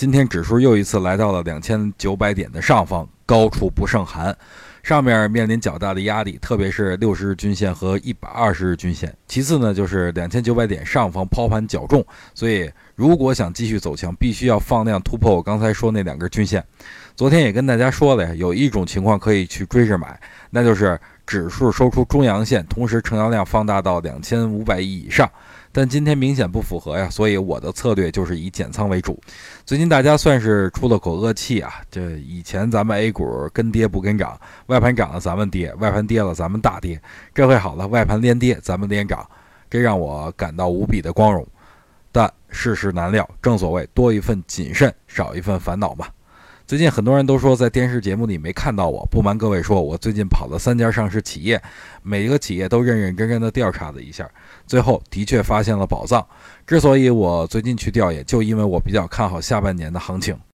今天指数又一次来到了两千九百点的上方，高处不胜寒。上面面临较大的压力，特别是六十日均线和一百二十日均线。其次呢，就是两千九百点上方抛盘较重，所以如果想继续走强，必须要放量突破我刚才说那两根均线。昨天也跟大家说了呀，有一种情况可以去追着买，那就是指数收出中阳线，同时成交量放大到两千五百亿以上。但今天明显不符合呀，所以我的策略就是以减仓为主。最近大家算是出了口恶气啊，这以前咱们 A 股跟跌不跟涨，外盘涨了咱们跌，外盘跌了咱们大跌。这回好了，外盘连跌，咱们连涨，这让我感到无比的光荣。但世事难料，正所谓多一份谨慎，少一份烦恼嘛。最近很多人都说在电视节目里没看到我，不瞒各位说，我最近跑了三家上市企业，每一个企业都认认真真的调查了一下，最后的确发现了宝藏。之所以我最近去调研，就因为我比较看好下半年的行情。